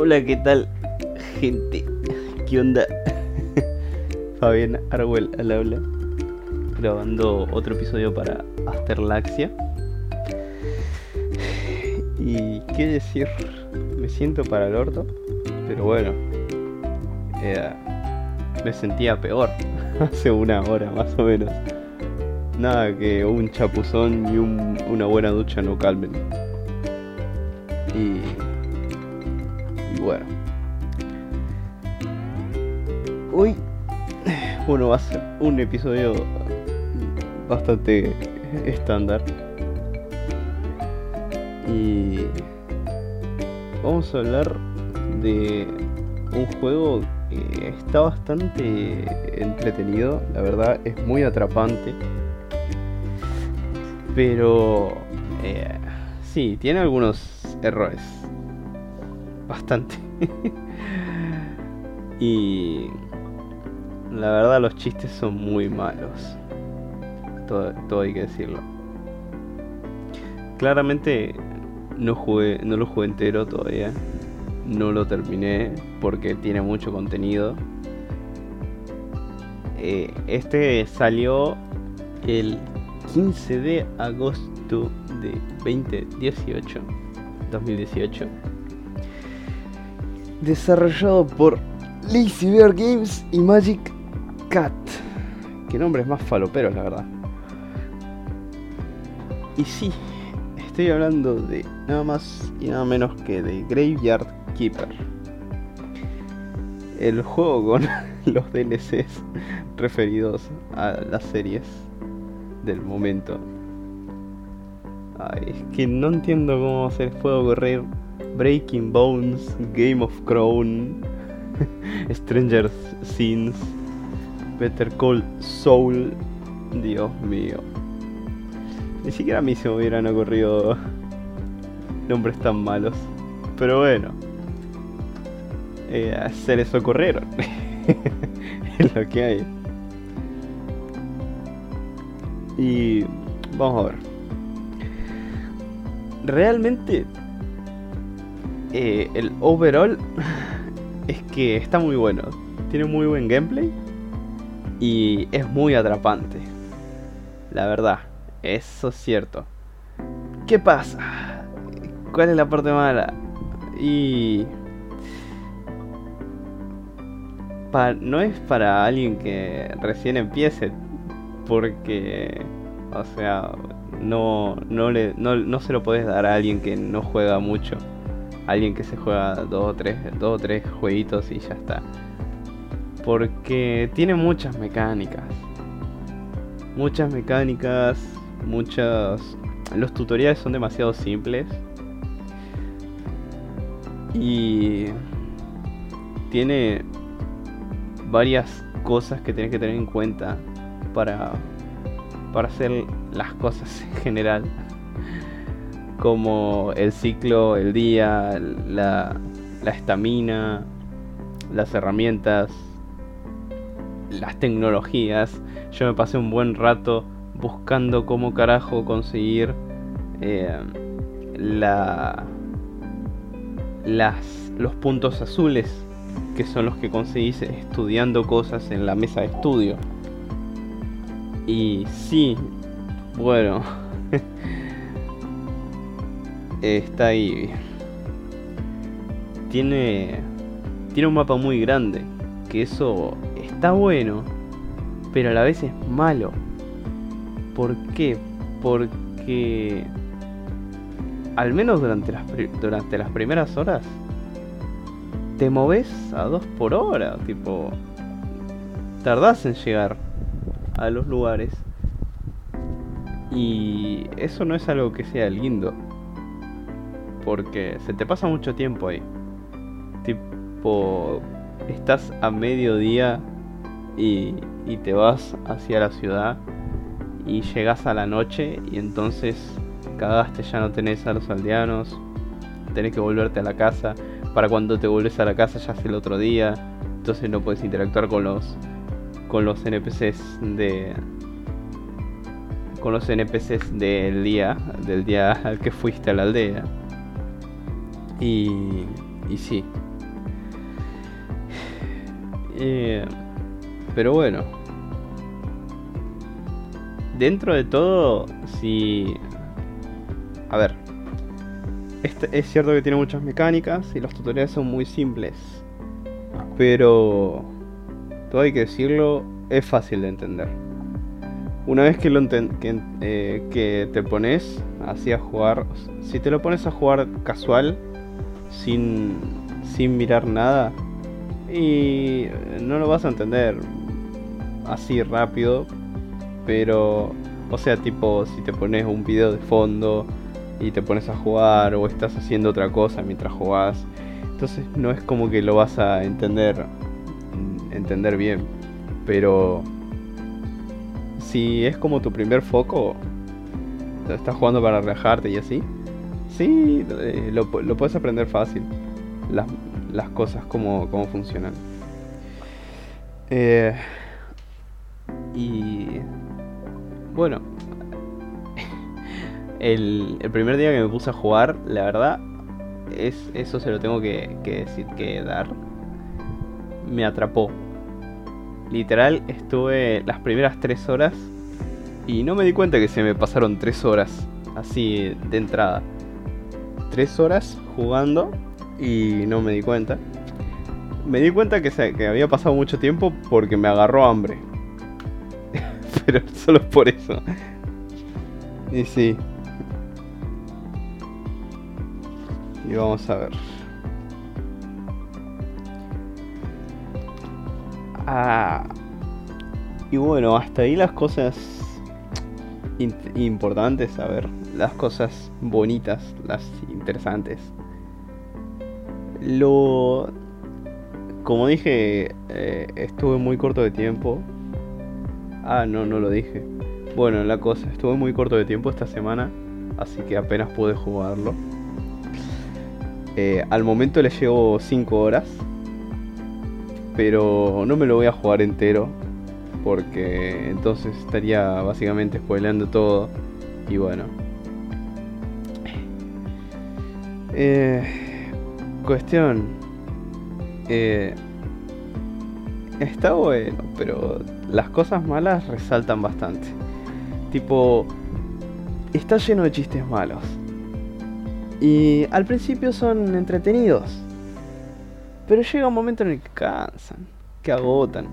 Hola, ¿qué tal, gente? ¿Qué onda? Fabián Arwell al habla, grabando otro episodio para Asterlaxia. Y qué decir, me siento para el orto, pero bueno, eh, me sentía peor hace una hora más o menos. Nada que un chapuzón y una buena ducha no calmen. Y bueno. Hoy, bueno, va a ser un episodio bastante estándar. Y vamos a hablar de un juego que está bastante entretenido, la verdad es muy atrapante. Pero eh, sí, tiene algunos errores. Bastante. y la verdad los chistes son muy malos. Todo, hay que decirlo. Claramente no jugué, no lo jugué entero todavía. No lo terminé porque tiene mucho contenido. Eh, este salió el 15 de agosto de 2018. 2018. Desarrollado por Lazy Bear Games y Magic Cat. Qué nombres más faloperos, la verdad. Y sí, estoy hablando de nada más y nada menos que de Graveyard Keeper. El juego con los DLCs referidos a las series del momento. Ay, es que no entiendo cómo se les puede ocurrir Breaking Bones, Game of Crown, Stranger Things, Better Call Soul. Dios mío. Ni siquiera a mí se me hubieran ocurrido nombres tan malos. Pero bueno. Eh, se les ocurrieron. es lo que hay. Y vamos a ver. Realmente eh, el overall es que está muy bueno. Tiene muy buen gameplay y es muy atrapante. La verdad, eso es cierto. ¿Qué pasa? ¿Cuál es la parte mala? Y no es para alguien que recién empiece porque, o sea, no, no, le, no, se lo podés dar a alguien que no juega mucho. Alguien que se juega dos o tres, dos o tres jueguitos y ya está. Porque tiene muchas mecánicas. Muchas mecánicas, muchas... Los tutoriales son demasiado simples. Y tiene varias cosas que tienes que tener en cuenta para, para hacer las cosas en general. Como el ciclo, el día, la estamina, las herramientas, las tecnologías. Yo me pasé un buen rato buscando cómo carajo conseguir eh, la, las, los puntos azules, que son los que conseguís estudiando cosas en la mesa de estudio. Y sí, bueno, está ahí. Tiene, tiene un mapa muy grande, que eso está bueno, pero a la vez es malo. ¿Por qué? Porque al menos durante las, durante las primeras horas te moves a dos por hora, tipo, tardás en llegar a los lugares. Y eso no es algo que sea lindo. Porque se te pasa mucho tiempo ahí. Tipo, estás a mediodía y, y te vas hacia la ciudad y llegas a la noche y entonces cagaste, ya no tenés a los aldeanos, tenés que volverte a la casa. Para cuando te vuelves a la casa ya es el otro día, entonces no puedes interactuar con los con los NPCs de con los NPCs del día del día al que fuiste a la aldea y y sí. Eh, pero bueno. Dentro de todo, si... A ver. Este, es cierto que tiene muchas mecánicas y los tutoriales son muy simples. Pero... Todo hay que decirlo, es fácil de entender. Una vez que, lo que, eh, que te pones así a jugar, si te lo pones a jugar casual, sin, sin mirar nada, y no lo vas a entender así rápido, pero, o sea, tipo, si te pones un video de fondo y te pones a jugar o estás haciendo otra cosa mientras jugás, entonces no es como que lo vas a entender, entender bien, pero si es como tu primer foco, estás jugando para relajarte y así, sí, eh, lo, lo, puedes aprender fácil. Las, las cosas como, funcionan. Eh, y bueno, el, el, primer día que me puse a jugar, la verdad, es, eso se lo tengo que, que decir, que dar. Me atrapó. Literal, estuve las primeras tres horas y no me di cuenta que se me pasaron tres horas así de entrada. Tres horas jugando y no me di cuenta. Me di cuenta que, que había pasado mucho tiempo porque me agarró hambre. Pero solo por eso. Y sí. Y vamos a ver. Ah. Y bueno, hasta ahí las cosas importantes, a ver, las cosas bonitas, las interesantes. Lo. Como dije, eh, estuve muy corto de tiempo. Ah, no, no lo dije. Bueno, la cosa, estuve muy corto de tiempo esta semana, así que apenas pude jugarlo. Eh, al momento le llevo 5 horas, pero no me lo voy a jugar entero, porque entonces estaría básicamente spoileando todo. Y bueno. Eh, Cuestión. Eh, está bueno, pero las cosas malas resaltan bastante. Tipo, está lleno de chistes malos. Y al principio son entretenidos. Pero llega un momento en el que cansan, que agotan.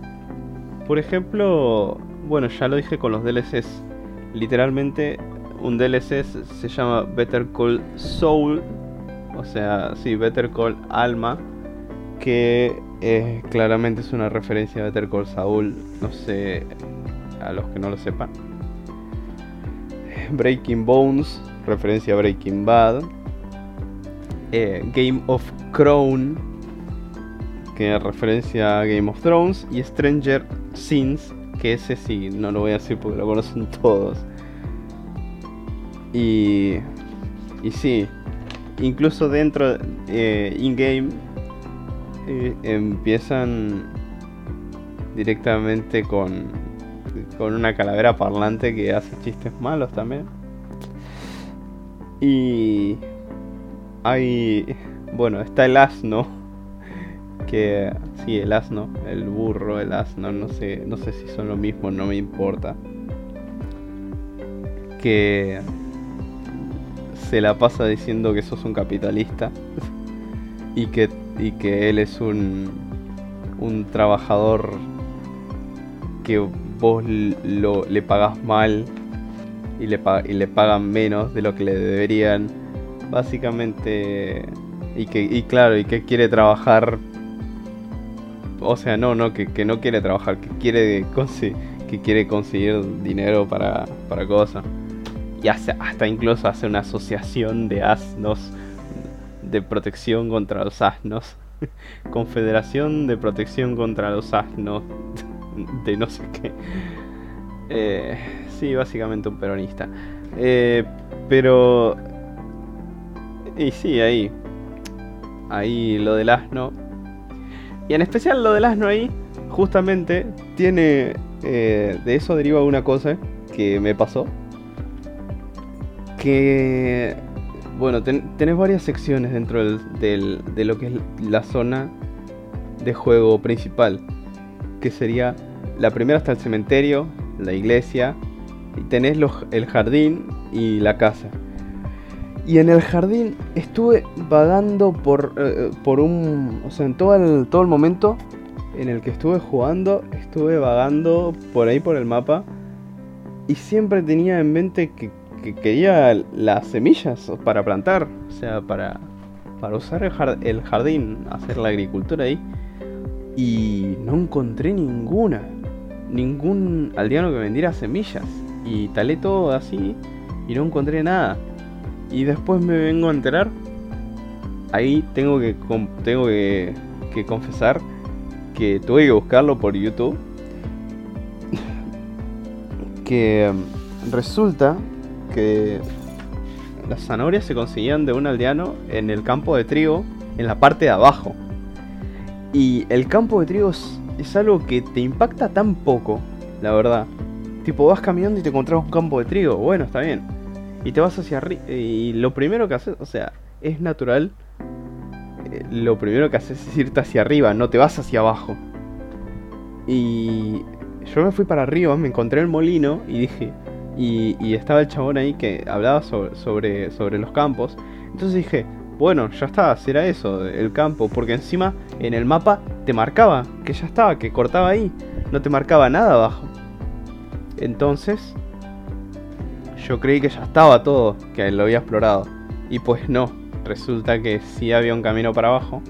Por ejemplo, bueno, ya lo dije con los DLCs. Literalmente, un DLC se llama Better Call Soul o sea, sí, Better Call Alma, que eh, claramente es una referencia a Better Call Saul, no sé, a los que no lo sepan. Breaking Bones, referencia a Breaking Bad. Eh, Game of Crown, que es referencia a Game of Thrones. Y Stranger Things, que ese sí, no lo voy a decir porque lo conocen todos. Y, y sí, incluso dentro eh, in-game eh, empiezan directamente con, con una calavera parlante que hace chistes malos también. Y hay, bueno, está el asno, que sí, el asno, el burro, el asno, no sé, no sé si son lo mismo, no me importa. Que se la pasa diciendo que sos un capitalista y que, y que él es un, un trabajador que vos lo, le pagas mal y le, y le pagan menos de lo que le deberían. Básicamente, y que y claro, y que quiere trabajar. O sea, no, no, que, que no quiere trabajar, que quiere, que quiere conseguir dinero para, para cosas y hasta incluso hace una asociación de asnos de protección contra los asnos. Confederación de protección contra los asnos de no sé qué. Eh, sí, básicamente un peronista. Eh, pero... Y sí, ahí. Ahí lo del asno. Y en especial lo del asno ahí, justamente, tiene... Eh, de eso deriva una cosa que me pasó que bueno, tenés varias secciones dentro del, de lo que es la zona de juego principal. Que sería la primera hasta el cementerio, la iglesia, y tenés el jardín y la casa. Y en el jardín estuve vagando por, eh, por un... O sea, en todo el, todo el momento en el que estuve jugando, estuve vagando por ahí por el mapa. Y siempre tenía en mente que, quería las semillas para plantar. O sea, para, para usar el, jardín, hacer la agricultura ahí. Y no encontré ninguna. Ningún aldeano que vendiera semillas. Y talé todo así y no encontré nada y después me vengo a enterar. Ahí tengo que, tengo que, confesar que tuve que buscarlo por YouTube. que um, resulta que las zanahorias se conseguían de un aldeano en el campo de trigo, en la parte de abajo. Y el campo de trigo es, algo que te impacta tan poco, la verdad. Tipo, vas caminando y te encontrás un campo de trigo. Bueno, está bien y te vas hacia arriba. Y lo primero que haces, o sea, es natural. Eh, lo primero que haces es irte hacia arriba, no te vas hacia abajo. Y yo me fui para arriba, me encontré el molino y dije. Y, estaba el chabón ahí que hablaba sobre, sobre, los campos. Entonces dije, bueno, ya está, será eso, el campo. Porque encima en el mapa te marcaba que ya estaba, que cortaba ahí. No te marcaba nada abajo. Entonces yo creí que ya estaba todo, que lo había explorado. Y pues no, resulta que sí había un camino para abajo.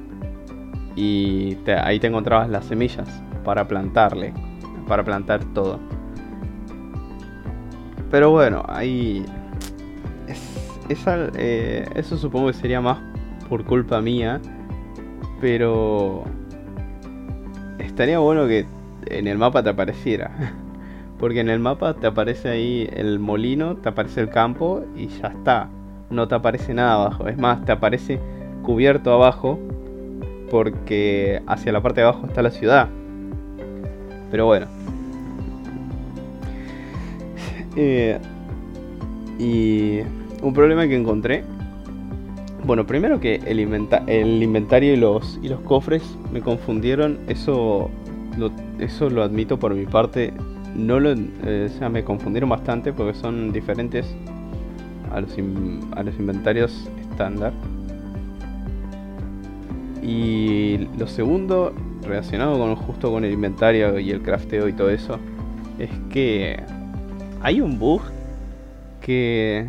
Y ahí te encontrabas las semillas para plantarle, para plantar todo. Pero bueno, ahí... Eh, eso supongo que sería más por culpa mía. Pero... Estaría bueno que en el mapa te apareciera. Porque en el mapa te aparece ahí el molino, te aparece el campo y ya está. No te aparece nada abajo. Es más, te aparece cubierto abajo porque hacia la parte de abajo está la ciudad. Pero bueno. Eh, y un problema que encontré. Bueno, primero que el, inventario y los, y los cofres me confundieron. Eso eso lo admito por mi parte no lo, eh, o sea, me confundieron bastante porque son diferentes a los, a los inventarios estándar. Y lo segundo, relacionado con justo con el inventario y el crafteo y todo eso, es que hay un bug que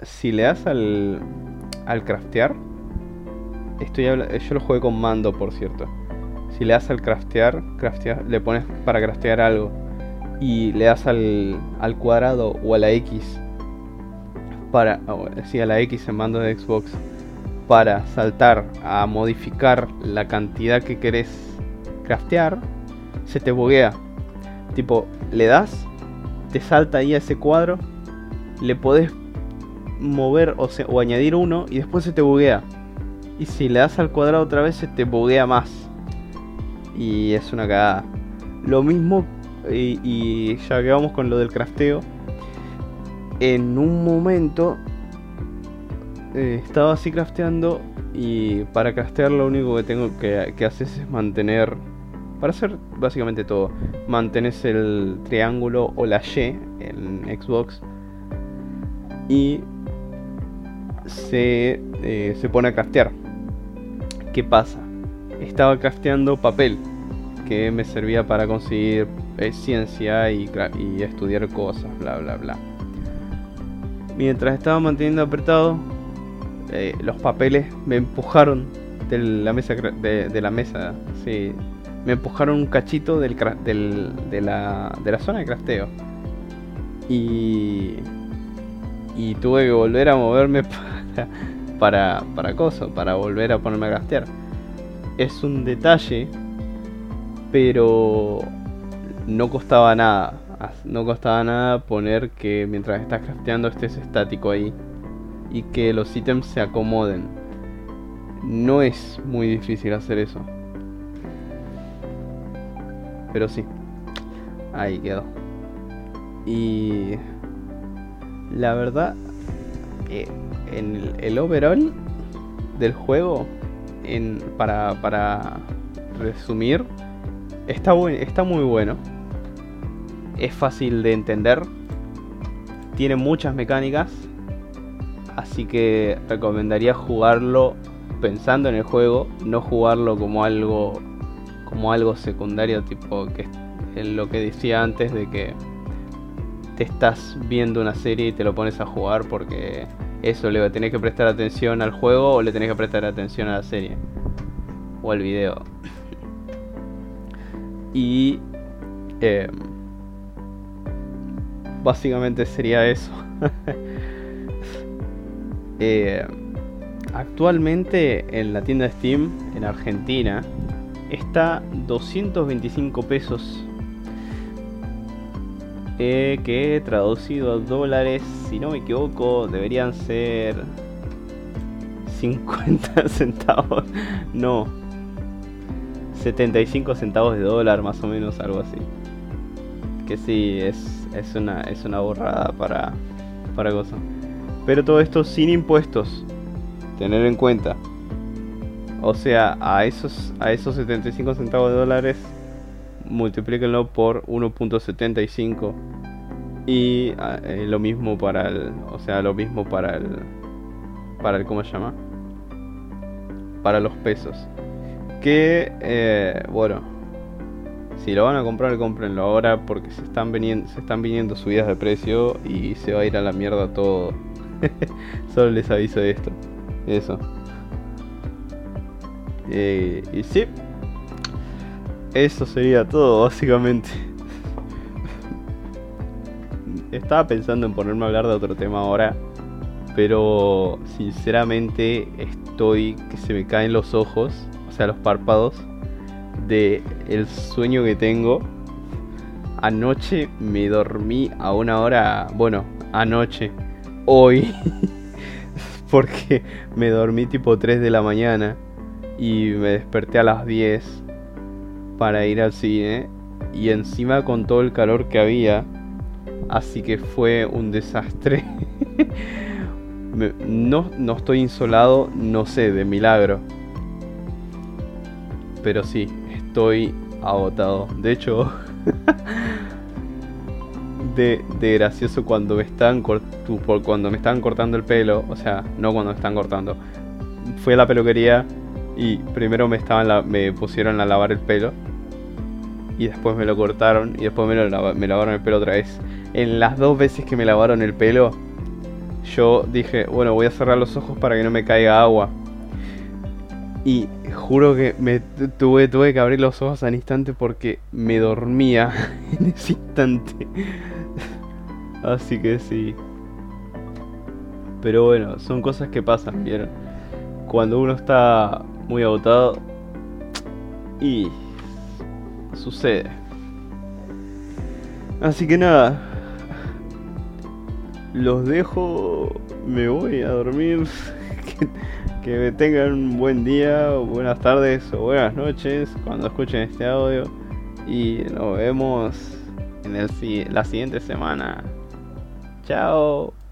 si le das al, al craftear, estoy yo lo jugué con mando por cierto. Si le das al craftear, craftear, le pones para craftear algo y le das al, al cuadrado o a la X para, sí, a la X en mando de Xbox para saltar a modificar la cantidad que querés craftear, se te buguea. Tipo, le das, te salta ahí a ese cuadro, le podés mover o, añadir uno y después se te buguea. Y si le das al cuadrado otra vez, se te buguea más. Y es una cagada. Lo mismo y, ya que vamos con lo del crafteo, en un momento eh, estaba así crafteando y para craftear lo único que tengo que, que hacer es mantener, para hacer básicamente todo, mantenés el triángulo o la Y en Xbox y se, eh, se pone a craftear. ¿Qué pasa? Estaba crafteando papel que me servía para conseguir eh, ciencia y, estudiar cosas, bla, bla, bla. Mientras estaba manteniendo apretado, eh, los papeles me empujaron de la mesa, de, la mesa, sí, me empujaron un cachito del, de, la, de la zona de crafteo. Y, y tuve que volver a moverme para, para, para coso, para volver a ponerme a craftear. Es un detalle pero no costaba nada. No costaba nada poner que mientras estás crafteando estés estático ahí y que los ítems se acomoden. No es muy difícil hacer eso. Pero sí, ahí quedó. Y la verdad, eh, en el, overall del juego, en, para, para resumir, está, está muy bueno. Es fácil de entender. Tiene muchas mecánicas. Así que recomendaría jugarlo pensando en el juego, no jugarlo como algo como algo secundario, tipo que lo que decía antes de que te estás viendo una serie y te lo pones a jugar porque eso le tenés que prestar atención al juego o le tenés que prestar atención a la serie o al video. Y eh, básicamente sería eso. eh, Actualmente en la tienda Steam en Argentina está 225 pesos. Eh, que traducido a dólares, si no me equivoco, deberían ser 50 centavos. No, 75 centavos de dólar, más o menos, algo así. Que sí, es, es, una, es una borrada para, para cosa. Pero todo esto sin impuestos tener en cuenta. O sea, a esos, a esos 75 centavos de dólares, multiplíquenlo por 1.75. Y ah, eh, lo mismo para el. O sea, lo mismo para el. Para el. ¿Cómo se llama? Para los pesos. Que, eh, bueno. Si lo van a comprar, comprenlo ahora porque se están, se están viniendo subidas de precio y se va a ir a la mierda todo. Solo les aviso de esto. Eso. Eh, y sí. Eso sería todo, básicamente. Estaba pensando en ponerme a hablar de otro tema ahora. Pero sinceramente estoy que se me caen los ojos, o sea, los párpados, de el sueño que tengo. Anoche me dormí a una hora, bueno, anoche, hoy. porque me dormí tipo 3 de la mañana y me desperté a las 10 para ir al cine y encima con todo el calor que había, así que fue un desastre. no, no estoy insolado, no sé, de milagro. Pero sí, estoy agotado. De hecho, de, gracioso cuando me estaban cuando me estaban cortando el pelo, o sea, no cuando me están cortando. Fui a la peluquería y primero me estaban me pusieron a lavar el pelo y después me lo cortaron y después me, lo me lavaron el pelo otra vez. En las dos veces que me lavaron el pelo, yo dije, bueno, voy a cerrar los ojos para que no me caiga agua. Y juro que me tuve, tuve que abrir los ojos al instante porque me dormía en ese instante. Así que sí. Pero bueno, son cosas que pasan, ¿vieron? Cuando uno está muy agotado y sucede. Así que nada. Los dejo, me voy a dormir. que, tengan un buen día, buenas tardes o buenas noches cuando escuchen este audio. Y nos vemos en el, la siguiente semana. Chao.